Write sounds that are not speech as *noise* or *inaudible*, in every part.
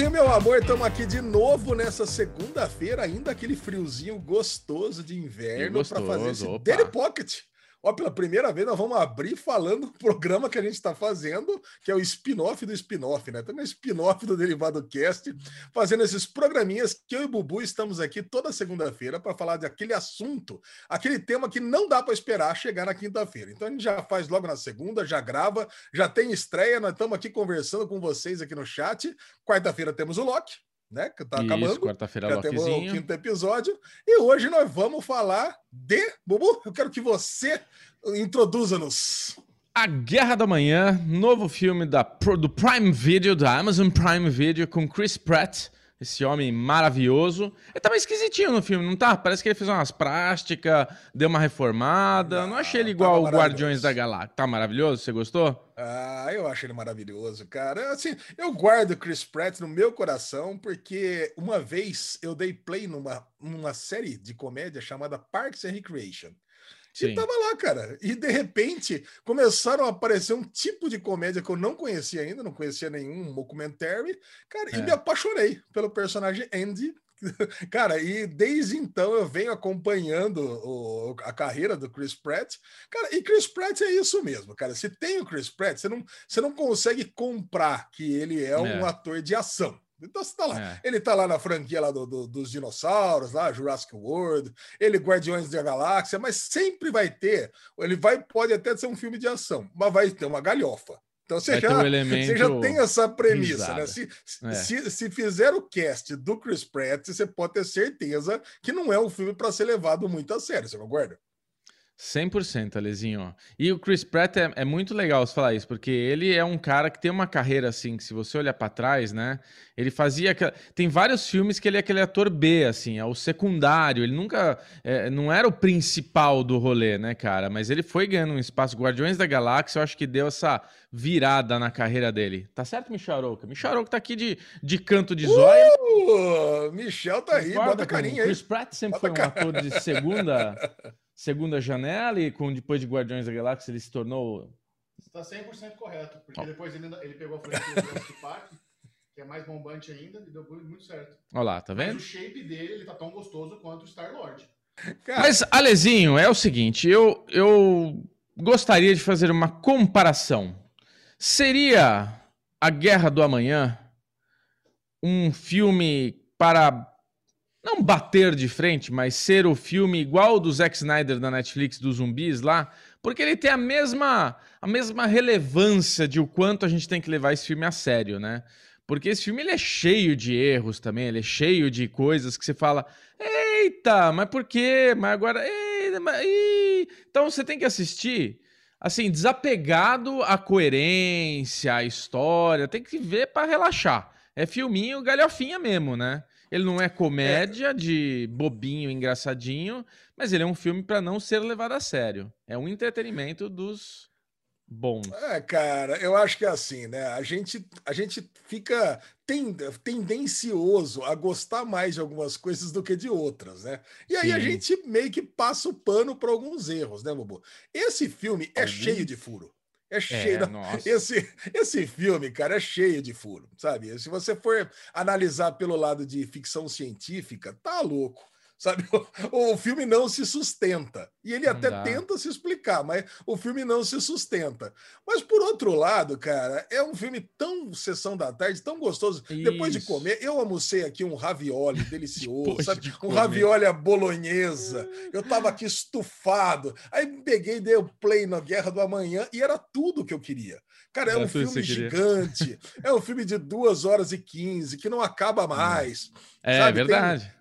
Leozinho, meu amor, estamos aqui de novo nessa segunda-feira, ainda aquele friozinho gostoso de inverno para fazer esse opa. Daily Pocket. Ó, pela primeira vez nós vamos abrir falando do programa que a gente está fazendo, que é o spin-off do spin-off, né? Também spin-off do Derivado Cast, fazendo esses programinhas que eu e o Bubu estamos aqui toda segunda-feira para falar de aquele assunto, aquele tema que não dá para esperar chegar na quinta-feira. Então a gente já faz logo na segunda, já grava, já tem estreia, nós estamos aqui conversando com vocês aqui no chat. Quarta-feira temos o Loki, né? Que tá Isso, acabando. quarta-feira Já temos o quinto episódio. E hoje nós vamos falar de. Bubu, eu quero que você introduza-nos. A Guerra da Manhã, novo filme da, do Prime Video, da Amazon Prime Video, com Chris Pratt esse homem maravilhoso. Ele tá meio esquisitinho no filme, não tá? Parece que ele fez umas práticas, deu uma reformada. Não, não achei ele igual o Guardiões da Galáxia. Tá maravilhoso? Você gostou? Ah, eu acho ele maravilhoso, cara. Assim, eu guardo Chris Pratt no meu coração porque uma vez eu dei play numa, numa série de comédia chamada Parks and Recreation. Sim. E tava lá, cara. E de repente começaram a aparecer um tipo de comédia que eu não conhecia ainda, não conhecia nenhum documentary, cara, é. e me apaixonei pelo personagem Andy. *laughs* Cara, e desde então eu venho acompanhando o, a carreira do Chris Pratt. Cara, e Chris Pratt é isso mesmo, cara. Se tem o Chris Pratt, você não, você não consegue comprar que ele é, é. um ator de ação. Então você tá lá. É. Ele tá lá na franquia lá do, do, dos dinossauros, lá, Jurassic World, ele Guardiões da Galáxia, mas sempre vai ter. Ele vai, pode até ser um filme de ação, mas vai ter uma galhofa. Então você, já, um você já tem essa premissa, né? Se, é. se, se fizer o cast do Chris Pratt, você pode ter certeza que não é um filme para ser levado muito a sério, você concorda? 100%, Alezinho. E o Chris Pratt é, é, muito legal você falar isso, porque ele é um cara que tem uma carreira assim, que se você olhar para trás, né? Ele fazia. Tem vários filmes que ele é aquele ator B, assim, é o secundário. Ele nunca. É, não era o principal do rolê, né, cara? Mas ele foi ganhando um espaço. Guardiões da Galáxia, eu acho que deu essa virada na carreira dele. Tá certo, Micharouca? Micharouca tá aqui de, de canto de zóio. Uh, Michel tá aí, bota carinha aí. Chris Pratt sempre bota foi um ator de segunda. *laughs* segunda janela e com depois de Guardiões da Galáxia ele se tornou. Está 100% correto, porque oh. depois ele, ele pegou a franquia do Jurassic Park, que é mais bombante ainda, e deu muito certo. Olha lá, tá vendo? Mas o shape dele, ele tá tão gostoso quanto o Star-Lord. Mas, Alezinho, é o seguinte, eu, eu gostaria de fazer uma comparação. Seria A Guerra do Amanhã um filme para não bater de frente, mas ser o filme igual do Zack Snyder da Netflix dos zumbis lá, porque ele tem a mesma a mesma relevância de o quanto a gente tem que levar esse filme a sério, né? Porque esse filme ele é cheio de erros também, ele é cheio de coisas que você fala, eita, mas por quê? Mas agora, eita, mas... então você tem que assistir assim, desapegado à coerência, à história, tem que ver para relaxar. É filminho galhofinha mesmo, né? Ele não é comédia é. de bobinho, engraçadinho, mas ele é um filme para não ser levado a sério. É um entretenimento dos bons. É, cara, eu acho que é assim, né? A gente, a gente fica tendencioso a gostar mais de algumas coisas do que de outras, né? E aí Sim. a gente meio que passa o pano para alguns erros, né, Bobo? Esse filme é cheio de furo. É cheio. É, esse, esse filme, cara, é cheio de furo, sabe? Se você for analisar pelo lado de ficção científica, tá louco sabe? O, *laughs* o, filme não se sustenta. E ele não até dá. tenta se explicar, mas o filme não se sustenta. Mas por outro lado, cara, é um filme tão sessão da tarde, tão gostoso. Isso. Depois de comer, eu almocei aqui um ravioli delicioso, sabe? De um ravioli à bolonhesa. Eu tava aqui estufado. Aí peguei, dei o play na Guerra do Amanhã e era tudo que eu queria. Cara, é um filme gigante. é um filme de duas horas e quinze que não acaba mais. É, sabe? verdade. Tem,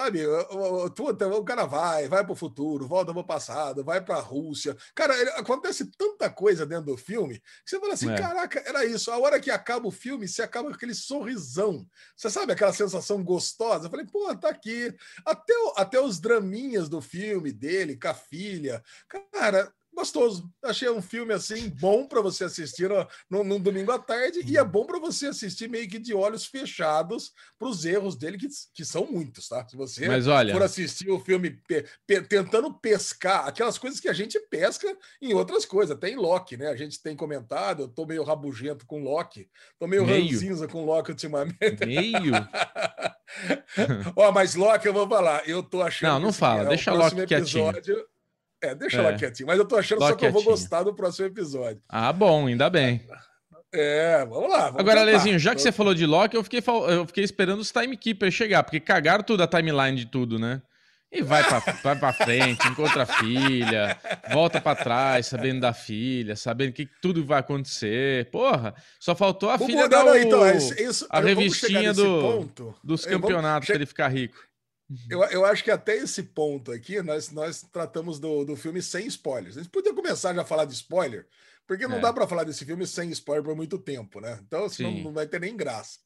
Sabe, o, o, o, cara vai, vai para o futuro, volta para o passado, vai para a Rússia. Cara, ele, acontece tanta coisa dentro do filme que você fala assim: é. caraca, era isso. A hora que acaba o filme, você acaba com aquele sorrisão. Você sabe aquela sensação gostosa? Eu falei, pô, tá aqui. Até, até os draminhas do filme dele, com a filha. Cara, gostoso. Achei um filme assim bom para você assistir no, num domingo à tarde e é bom para você assistir meio que de olhos fechados para os erros dele, que, que são muitos, tá? Se você Mas olha... for assistir o filme pe, pe, tentando pescar aquelas coisas que a gente pesca em outras coisas, até em Loki, né? A gente tem comentado, eu tô meio rabugento com Loki, tô meio, meio. ranzinza com Loki ultimamente. Meio? *laughs* Ó, mas Loki, eu vou falar, eu tô achando. Não, não fala, é, deixa Loki episódio, quietinho. É, deixa é. ela quietinha. Mas eu tô achando só que eu vou gostar do próximo episódio. Ah, bom, ainda bem. É, vamos lá. Vamos Agora, Lezinho, já que você falou de Loki, eu fiquei, eu fiquei esperando os timekeepers chegar, porque cagaram tudo a timeline de tudo, né? E vai pra, *laughs* vai pra frente, encontra a filha, volta para trás, sabendo da filha, sabendo que tudo vai acontecer. Porra, só faltou a Vou filha dar o, então, isso, a revistinha do, ponto. dos campeonatos para ele ficar rico. Eu, eu acho que até esse ponto aqui, nós, nós tratamos do, do filme sem spoilers. A gente podia começar já a falar de spoiler, porque não é. dá para falar desse filme sem spoiler por muito tempo, né? Então, senão não vai ter nem graça.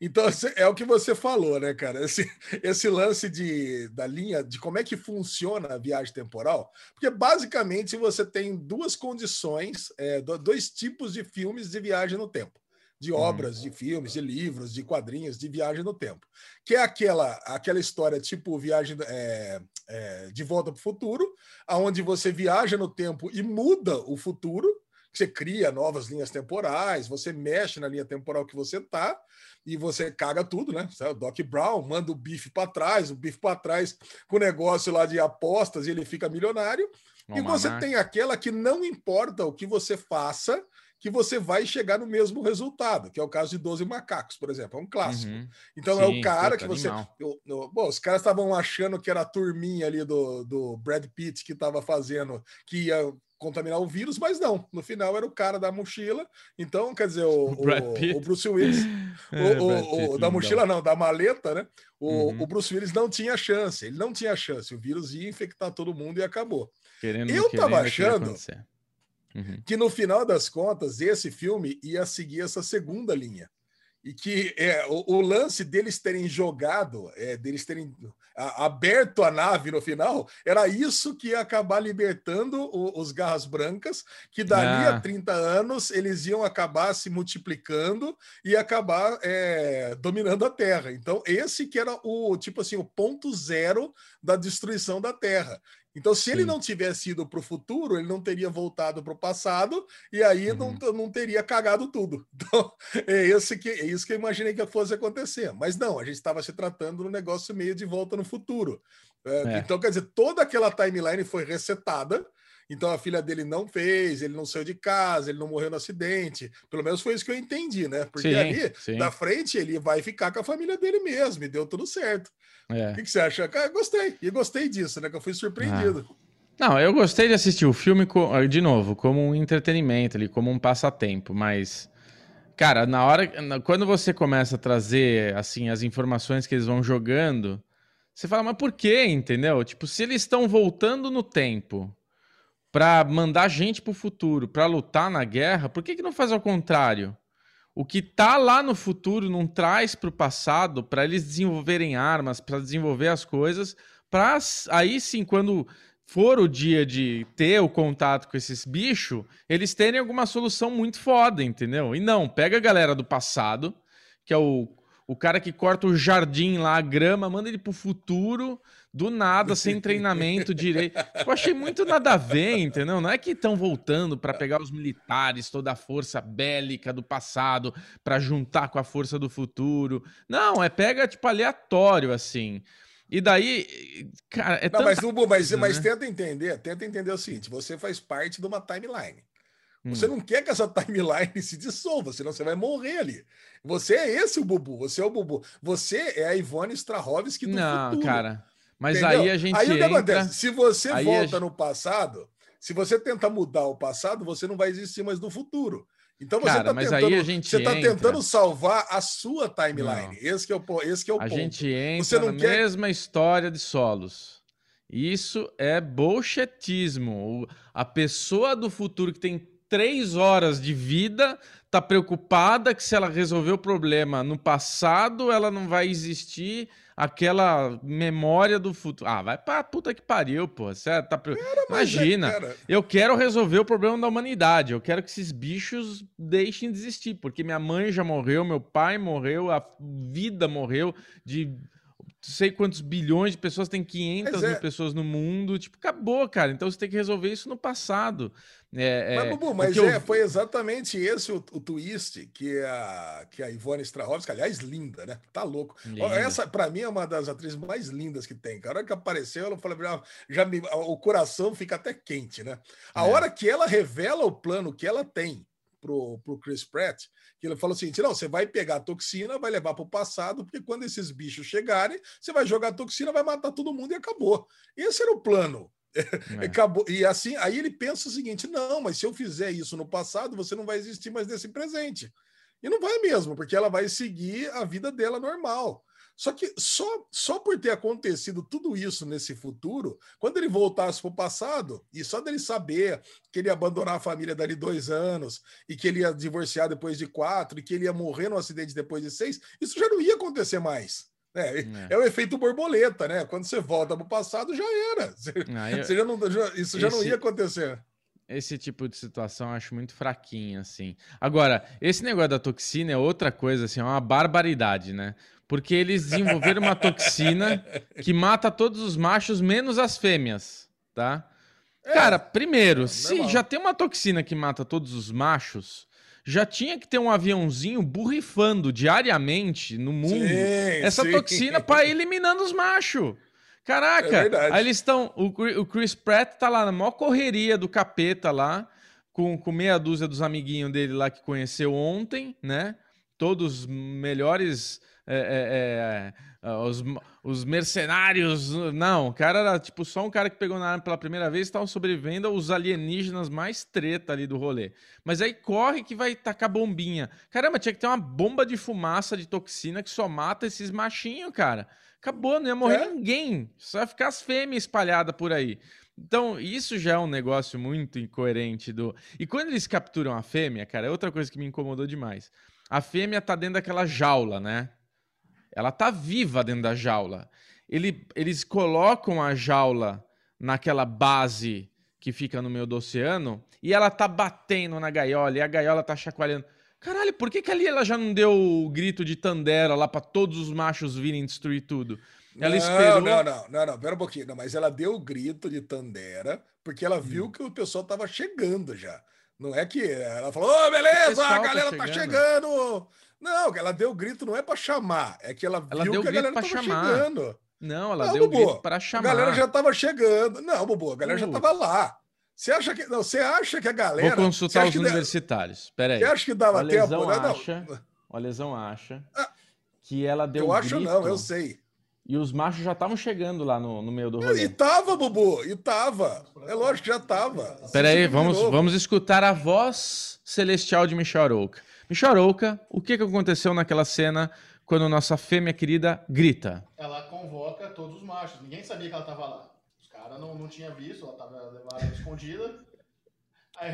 Então, é o que você falou, né, cara? Esse, esse lance de, da linha, de como é que funciona a viagem temporal, porque basicamente você tem duas condições, é, dois tipos de filmes de viagem no tempo de uhum. obras, de filmes, de livros, de quadrinhos, de viagem no tempo. Que é aquela, aquela história tipo viagem é, é, de volta para o futuro, aonde você viaja no tempo e muda o futuro, você cria novas linhas temporais, você mexe na linha temporal que você tá e você caga tudo, né? O Doc Brown manda o bife para trás, o bife para trás com o negócio lá de apostas e ele fica milionário. e você tem aquela que não importa o que você faça, que você vai chegar no mesmo resultado, que é o caso de 12 macacos, por exemplo, é um clássico. Uhum. Então Sim, é o cara que você. Eu, eu, bom, os caras estavam achando que era a turminha ali do, do Brad Pitt que estava fazendo, que ia contaminar o vírus, mas não. No final era o cara da mochila. Então, quer dizer, o, *laughs* o, o Bruce Willis, *laughs* é, o, da mochila não, da maleta, né? O, uhum. o Bruce Willis não tinha chance. Ele não tinha chance. O vírus ia infectar todo mundo e acabou. Querendo, eu estava achando Uhum. Que no final das contas, esse filme ia seguir essa segunda linha. E que é, o, o lance deles terem jogado, é, deles terem a, aberto a nave no final, era isso que ia acabar libertando o, os Garras Brancas, que dali ah. a 30 anos eles iam acabar se multiplicando e acabar é, dominando a Terra. Então, esse que era o tipo assim, o ponto zero da destruição da Terra. Então, se Sim. ele não tivesse ido para o futuro, ele não teria voltado para o passado e aí uhum. não, não teria cagado tudo. *laughs* Então, é, esse que, é isso que eu imaginei que fosse acontecer. Mas não, a gente estava se tratando no negócio meio de volta no futuro. É, é. Então, quer dizer, toda aquela timeline foi resetada então a filha dele não fez, ele não saiu de casa, ele não morreu no acidente. Pelo menos foi isso que eu entendi, né? Porque sim, ali, sim. na frente, ele vai ficar com a família dele mesmo, e deu tudo certo. É. O que, que, você acha? Cara, gostei, e gostei disso, né? Que eu fui surpreendido. Ah. Não, eu gostei de assistir o filme, de novo, como um entretenimento ali, como um passatempo, mas. Cara, na hora. Quando você começa a trazer, assim, as informações que eles vão jogando, você fala, mas por quê, entendeu? Tipo, se eles estão voltando no tempo para mandar gente para o futuro, para lutar na guerra, por que, que não faz ao contrário? O que tá lá no futuro não traz para o passado para eles desenvolverem armas, para desenvolver as coisas, para aí sim, quando for o dia de ter o contato com esses bichos, eles terem alguma solução muito foda, entendeu? E não, pega a galera do passado, que é o, o cara que corta o jardim lá, a grama, manda ele pro futuro, do nada, sem treinamento direito. Eu achei muito nada a ver, entendeu? Não é que estão voltando para pegar os militares, toda a força bélica do passado, para juntar com a força do futuro. Não, é pega, tipo, aleatório, assim. E daí, cara, é Não, mas, Lubu, mas, coisa, mas né? tenta entender, tenta entender o seguinte: você faz parte de uma timeline. Você hum. não quer que essa timeline se dissolva, senão você vai morrer ali. Você é esse o Bubu, você é o Bubu. Você é a Ivone Strahovski do não, futuro. Não, cara. Mas Entendeu? aí a gente. Aí o que entra... acontece? Se você aí volta gente... no passado, se você tenta mudar o passado, você não vai existir mais no futuro. Então você está tentando, você tá tentando salvar a sua timeline. Esse é o, esse é o a ponto. gente entra você não na quer... mesma história de solos. Isso é bolchetismo. A pessoa do futuro que tem três horas de vida, tá preocupada que se ela resolver o problema no passado, ela não vai existir aquela memória do futuro. Ah, vai pra puta que pariu, pô. Você tá... Cara, é, Imagina, é, eu quero resolver o problema da humanidade. Eu quero que esses bichos deixem de existir, porque minha mãe já morreu, meu pai morreu, a vida morreu de sei quantos bilhões de pessoas, tem 500 é. mil pessoas no mundo. Tipo, acabou, cara. Então você tem que resolver isso no passado. É, mas, é, Bubu, mas é, eu... foi exatamente esse o, o, twist que a, que a Ivone Strahovski, aliás, linda, né? Tá louco. Linda. Essa, para mim, é uma das atrizes mais lindas que tem. A hora que apareceu, ela falou, já me, o coração fica até quente, né? A é. hora que ela revela o plano que ela tem pro, pro Chris Pratt, que ele falou assim: não, você vai pegar a toxina, vai levar para o passado, porque quando esses bichos chegarem, você vai jogar a toxina, vai matar todo mundo e acabou. Esse era o plano. *laughs* É. Acabou. E assim, aí ele pensa o seguinte: não, mas se eu fizer isso no passado, você não vai existir mais nesse presente. E não vai mesmo, porque ela vai seguir a vida dela normal. Só que só, só por ter acontecido tudo isso nesse futuro, quando ele voltasse para o passado, e só dele saber que ele ia abandonar a família dali dois anos, e que ele ia divorciar depois de quatro, e que ele ia morrer no acidente depois de seis, isso já não ia acontecer mais. É, é. é, o efeito borboleta, né? Quando você volta para o passado, já era. Você, ah, *laughs* eu, você já não, já, isso já esse, não ia acontecer. Esse tipo de situação eu acho muito fraquinho, assim. Agora, esse negócio da toxina é outra coisa, assim, é uma barbaridade, né? Porque eles desenvolveram uma toxina que mata todos os machos, menos as fêmeas, tá? É, Cara, primeiro, é, se já tem uma toxina que mata todos os machos, já tinha que ter um aviãozinho burrifando diariamente no mundo sim, essa sim. toxina para eliminando os machos. Caraca, é aí eles estão. O, o, Chris Pratt tá lá na maior correria do capeta lá, com, com meia dúzia dos amiguinhos dele lá que conheceu ontem, né? Todos melhores é, é, é, os, os mercenários. Não, o cara era tipo só um cara que pegou na arma pela primeira vez e estavam sobrevivendo aos alienígenas mais treta ali do rolê. Mas aí corre que vai tacar bombinha. Caramba, tinha que ter uma bomba de fumaça de toxina que só mata esses machinhos, cara. Acabou, não ia morrer é? ninguém. Só ia ficar as fêmeas espalhadas por aí. Então, isso já é um negócio muito incoerente do. E quando eles capturam a fêmea, cara, é outra coisa que me incomodou demais. A fêmea tá dentro daquela jaula, né? Ela tá viva dentro da jaula. Ele, eles colocam a jaula naquela base que fica no meio do oceano e ela tá batendo na gaiola e a gaiola tá chacoalhando. Caralho, por que, que ali ela já não deu o grito de Tandera lá para todos os machos virem destruir tudo? Ela não, esperou. Não, não, não, não, pera um pouquinho. Não, mas ela deu o grito de Tandera porque ela viu hum. que o pessoal tava chegando já. Não é que ela falou, ô, oh, beleza, a galera tá chegando. tá chegando. Não, ela deu o grito não é para chamar, é que ela, ela viu que a galera tava chamar. chegando. Não, ela não, deu o grito para chamar. A galera já tava chegando. Não, Bobo, a galera uh. já tava lá. Você acha que não? Você acha que a galera? Vou consultar os universitários. Espera aí. Você acha que dava o tempo? Né? Acha, não. O Lesão acha ah, que ela deu. Eu acho grito, não, eu sei. E os machos já estavam chegando lá no, no meio do rolê. E tava, Bubu, e tava. É lógico que já tava. Espera aí, vamos, vamos escutar a voz celestial de Michel Arouca. Micharouca, o que, que aconteceu naquela cena quando nossa fêmea querida grita? Ela convoca todos os machos. Ninguém sabia que ela estava lá. Os caras não, não tinham visto, ela estava levada escondida. Aí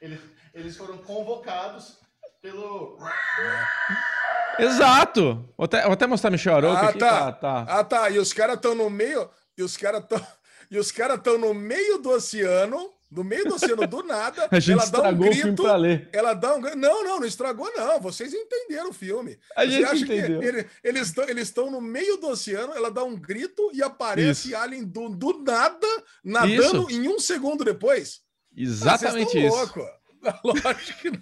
eles, eles foram convocados pelo. Exato! Vou até, vou até mostrar Michel Arouca ah, aqui. Tá. tá, tá. Ah, tá. E os caras estão no meio. E os caras estão. E os caras estão no meio do oceano no meio do oceano, do nada, *laughs* a gente ela dá um grito. Ela dá um Não, não, não estragou, não. Vocês entenderam o filme. A Você gente entendeu. Ele, eles estão no meio do oceano, ela dá um grito e aparece isso. Alien do, do nada, nadando isso. em um segundo depois. Exatamente isso. Louco. *laughs* Lógico que não.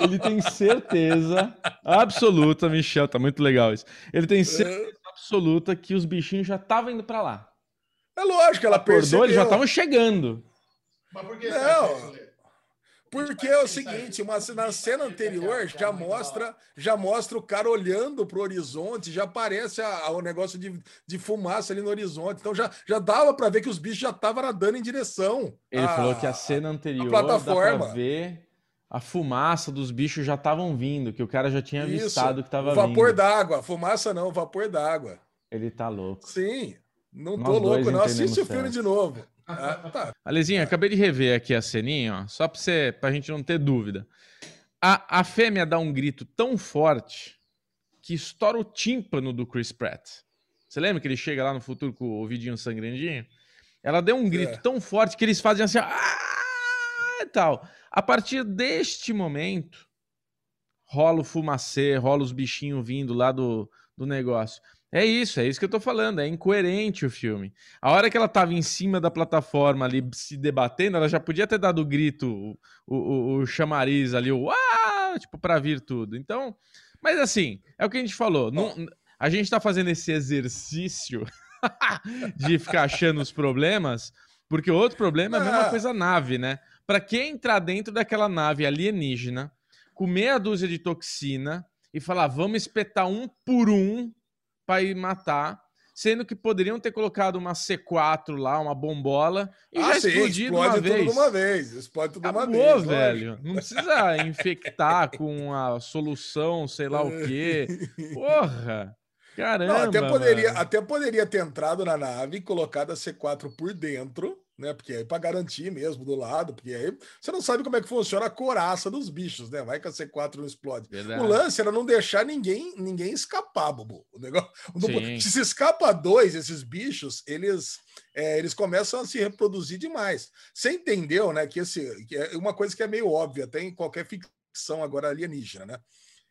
Ele tem certeza absoluta, Michel, tá muito legal isso. Ele tem certeza é. absoluta que os bichinhos já estavam indo para lá. É lógico, ela Acordou, percebeu. eles já estavam chegando. Mas por que não? Porque é o seguinte, uma, na cena anterior já mostra, já mostra o cara olhando para o horizonte, já aparece a, a, o negócio de, de fumaça ali no horizonte. Então já, já dava para ver que os bichos já estavam nadando em direção. Ele a, falou que a cena anterior a plataforma. dá pra ver a fumaça dos bichos já estavam vindo, que o cara já tinha Isso, avistado que estava vindo. Vapor d'água, fumaça não, vapor d'água. Ele tá louco. Sim, não Nós tô louco, não. Assiste o filme de novo. Ah, *laughs* tá. Alezinho, acabei de rever aqui a ceninha, ó, só pra, você, pra gente não ter dúvida. A, a fêmea dá um grito tão forte que estoura o tímpano do Chris Pratt. Você lembra que ele chega lá no futuro com o ouvidinho sangrandinho? Ela deu um grito é. tão forte que eles fazem assim, ah! e tal. A partir deste momento, rola o fumacê, rola os bichinhos vindo lá do, do negócio. É isso, é isso que eu tô falando, é incoerente o filme. A hora que ela tava em cima da plataforma ali se debatendo, ela já podia ter dado o grito, o, o, o chamariz ali, o ah, tipo, pra vir tudo. Então, mas assim, é o que a gente falou, não, a gente tá fazendo esse exercício *laughs* de ficar achando os problemas, porque o outro problema é a mesma coisa nave, né? Para quem entrar dentro daquela nave alienígena, com meia dúzia de toxina e falar, vamos espetar um por um para ir matar, sendo que poderiam ter colocado uma C4 lá, uma bombola, e ah, já sim, explodido explode uma tudo vez. de uma vez. Explode tudo Acabou, uma vez. velho. Lógico. Não precisa infectar com a solução, sei lá o quê. *laughs* Porra! Caramba! Não, até, poderia, até poderia ter entrado na nave e colocado a C4 por dentro né? Porque aí para garantir mesmo do lado, porque aí você não sabe como é que funciona a coraça dos bichos, né? Vai que a C4 não explode. Verdade. O lance era não deixar ninguém ninguém escapar, Bubu. O negócio, *laughs* se se escapa dois esses bichos, eles é, eles começam a se reproduzir demais. Você entendeu, né? Que esse que é uma coisa que é meio óbvia, até em qualquer ficção agora alienígena, né?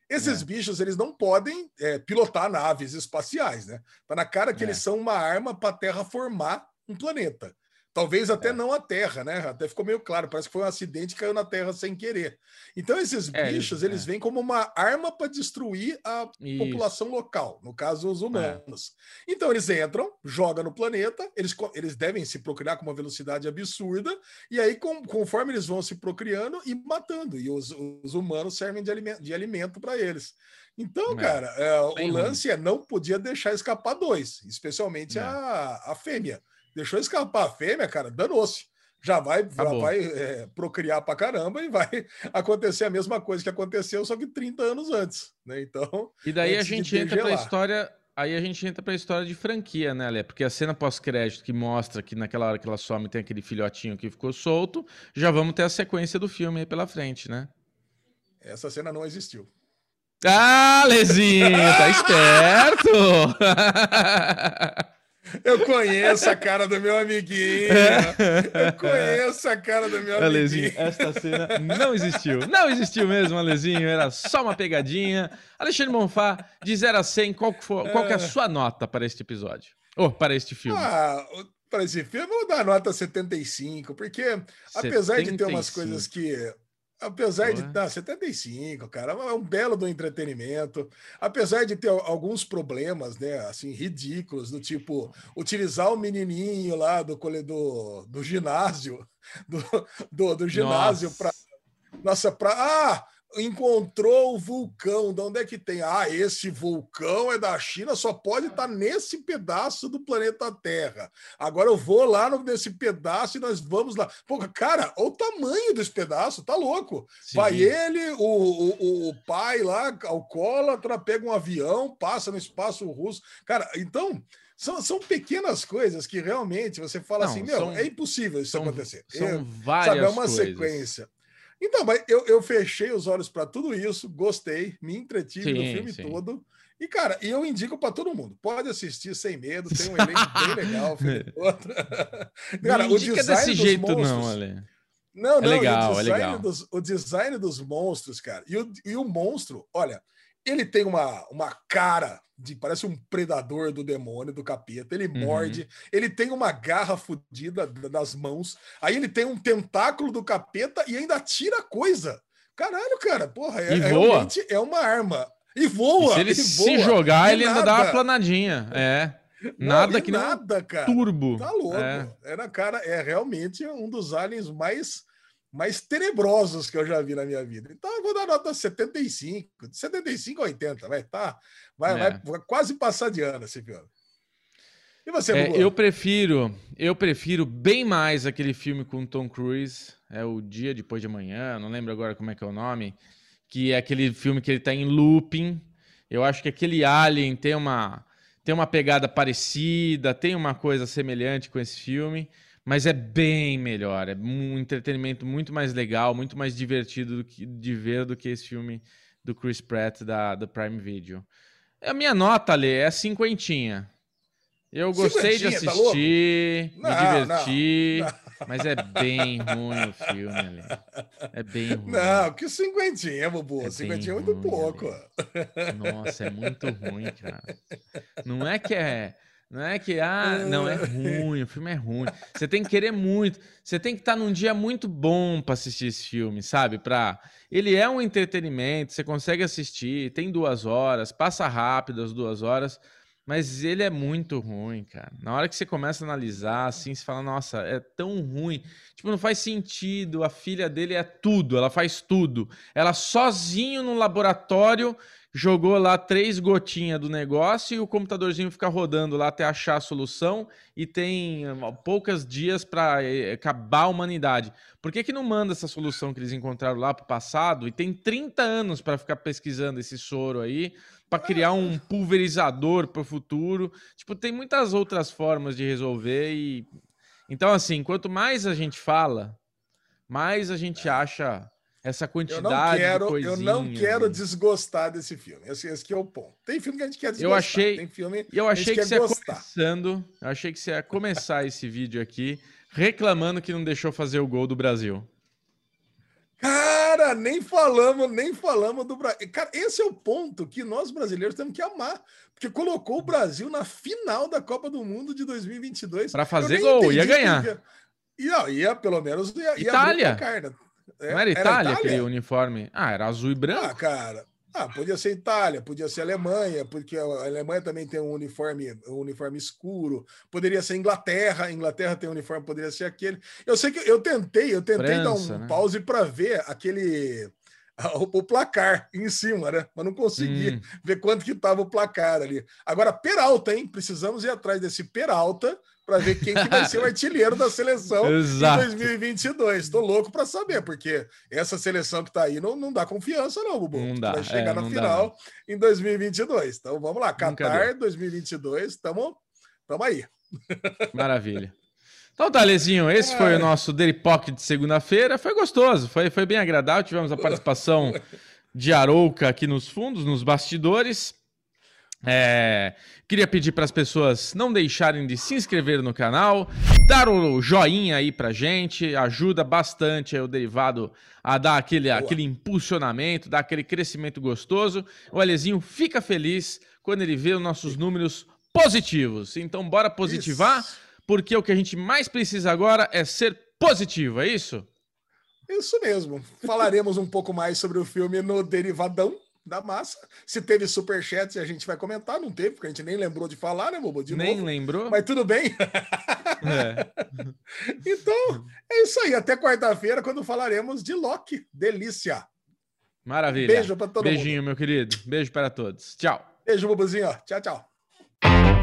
Esses é. bichos, eles não podem é, pilotar naves espaciais, né? Tá na cara que é. eles são uma arma para terraformar um planeta. Talvez até é. não a Terra, né? Até ficou meio claro, parece que foi um acidente e caiu na Terra sem querer. Então, esses é, bichos, eles é. vêm como uma arma para destruir a Isso. população local, no caso, os humanos. É. Então, eles entram, jogam no planeta, eles, eles devem se procriar com uma velocidade absurda, e aí, com, conforme eles vão se procriando e matando, e os, os humanos servem de alimento, de alimento para eles. Então, é. cara, o lance é não podia deixar escapar dois, especialmente a, a fêmea. Deixou escapar a fêmea, cara, danou-se. Já vai, já vai é, procriar pra caramba e vai *laughs* acontecer a mesma coisa que aconteceu, só que 30 anos antes, né? Então. E daí a gente entra pra história. Aí a gente entra pra história de franquia, né, Lé? Porque a cena pós-crédito que mostra que naquela hora que ela some tem aquele filhotinho que ficou solto, já vamos ter a sequência do filme aí pela frente, né? Essa cena não existiu. Ah, Lezinho, tá *laughs* esperto! *laughs* Eu conheço a cara do meu amiguinho. Eu conheço a cara do meu Alezinho, amiguinho. esta cena não existiu. Não existiu mesmo, Alezinho. Era só uma pegadinha. Alexandre Monfá, de 0 a 100, qual, for, qual é a sua nota para este episódio? Ou oh, para este filme? Ah, para esse filme eu vou dar nota 75, porque 75. apesar de ter umas coisas que Apesar de. Não, 75, cara, é um belo do entretenimento. Apesar de ter alguns problemas, né, assim, ridículos, do tipo, utilizar o menininho lá do, do, do ginásio, *laughs* do, do, do ginásio para. Nossa, para. Ah! Encontrou o vulcão. De onde é que tem? Ah, esse vulcão é da China, só pode estar tá nesse pedaço do planeta Terra. Agora eu vou lá nesse pedaço e nós vamos lá. Pô, cara, olha o tamanho desse pedaço, tá louco. Sim. Vai ele, o, o, o pai lá, alcoólatra, pega um avião, passa no espaço russo. Cara, então. São, são pequenas coisas que realmente você fala Não, assim, meu, são, é impossível isso são, acontecer. São eu, várias sabe, é uma coisas. sequência. Então, mas eu, eu fechei os olhos para tudo isso, gostei, me entretive sim, no filme sim. todo. E, cara, eu indico para todo mundo. Pode assistir sem medo, tem um *laughs* elenco bem legal. *laughs* cara, não o design desse dos jeito, monstros, não, Ale. Não, é não, é legal, o, design é legal. Dos, o design dos monstros, cara. E o, e o monstro, olha, ele tem uma, uma cara de parece um predador do demônio, do capeta. Ele uhum. morde, ele tem uma garra fodida nas mãos. Aí ele tem um tentáculo do capeta e ainda tira coisa. Caralho, cara, porra, é, realmente é uma arma. E voa. E se ele se jogar, ele ainda dá uma planadinha. É. Nada não, que nada, cara. turbo. Tá louco. É. é cara, é realmente um dos aliens mais mais tenebrosos que eu já vi na minha vida. Então eu vou dar nota 75, 75 a 80, vai tá, vai, é. vai quase passar de ano esse filme. E você, é, Eu prefiro, eu prefiro bem mais aquele filme com Tom Cruise, é o Dia Depois de Amanhã, não lembro agora como é que é o nome, que é aquele filme que ele tá em looping. Eu acho que aquele Alien tem uma tem uma pegada parecida, tem uma coisa semelhante com esse filme Mas é bem melhor, é um entretenimento muito mais legal, muito mais divertido do que, de ver do que esse filme do Chris Pratt da, do Prime Video. A minha nota, Lê, é cinquentinha. Eu gostei de tá assistir, tá me diverti, não, não. mas é bem ruim o filme ali. É bem *laughs* ruim. Não, que cinquentinha, Bubu. É cinquentinha é muito pouco. Ali. Nossa, é muito ruim, cara. Não é que é não é que, ah, não, é ruim, o filme é ruim. Você tem que querer muito. Você tem que estar num dia muito bom para assistir esse filme, sabe? Pra... Ele é um entretenimento, você consegue assistir, tem duas horas, passa rápido as duas horas, mas ele é muito ruim, cara. Na hora que você começa a analisar, assim, você fala, nossa, é tão ruim. Tipo, não faz sentido. A filha dele é tudo, ela faz tudo. Ela sozinho no laboratório jogou lá três gotinhas do negócio e o computadorzinho fica rodando lá até achar a solução e tem poucos dias para eh, acabar a humanidade. Por que, que não manda essa solução que eles encontraram lá para o passado e tem 30 anos para ficar pesquisando esse soro aí, para criar um pulverizador para o futuro? Tipo, tem muitas outras formas de resolver e então assim, quanto mais a gente fala, mais a gente acha essa quantidade eu não quero, Eu não quero desgostar desse filme. Esse, esse é o ponto. Tem filme que a gente quer desgostar. Eu achei, tem filme eu achei que, que você ia começando, eu achei que você ia começar esse vídeo aqui reclamando que não deixou fazer o gol do Brasil. Cara, nem falamos, nem falamos do Brasil. Cara, esse é o ponto que nós brasileiros temos que amar, porque colocou o Brasil na final da Copa do Mundo de 2022 para fazer gol, ia ganhar. Ia, ia, pelo menos ia, Itália. Ia é, não era Itália, era Itália, aquele uniforme? Ah, era azul e branco. Ah, cara. Ah, podia ser Itália, podia ser Alemanha, porque a Alemanha também tem um uniforme, um uniforme escuro. Poderia ser Inglaterra, a Inglaterra tem um uniforme, poderia ser aquele. Eu sei que eu tentei, eu tentei França, dar um né? pause para ver aquele *laughs* o, placar em cima, né? Mas não consegui hum. ver quanto que tava o placar ali. Agora Peralta, hein? Precisamos ir atrás desse Peralta para ver quem que vai ser o *laughs* artilheiro da seleção Exato. em 2022. Estou louco para saber, porque essa seleção que está aí não, não dá confiança, não, Bubu. Não dá. Vai chegar é, na final dá. em 2022. Então vamos lá, Qatar 2022, estamos aí. Maravilha. *laughs* Então, Talezinho, esse é. foi o nosso Daily Pocket de segunda-feira. Foi gostoso, foi, foi bem agradável. Tivemos a participação *laughs* de Arouca aqui nos fundos, nos bastidores. É, queria pedir para as pessoas não deixarem de se inscrever no canal, dar o joinha aí para gente, ajuda bastante o derivado a dar aquele, aquele impulsionamento, dar aquele crescimento gostoso. O Alezinho fica feliz quando ele vê os nossos números positivos. Então, bora positivar, isso. Porque o que a gente mais precisa agora é ser positivo, é isso? Isso mesmo. Falaremos um pouco mais sobre o filme no Derivadão da massa. Se teve superchat, a gente vai comentar. Não teve, porque a gente nem lembrou de falar, né, Bobo? De nem novo. lembrou. Mas tudo bem. É. *laughs* então, é isso aí. Até quarta-feira, quando falaremos de Loki. Delícia. Maravilha. Beijo para todo Beijinho, mundo. meu querido. Beijo para todos. Tchau. Beijo, Bobozinho. Tchau, tchau.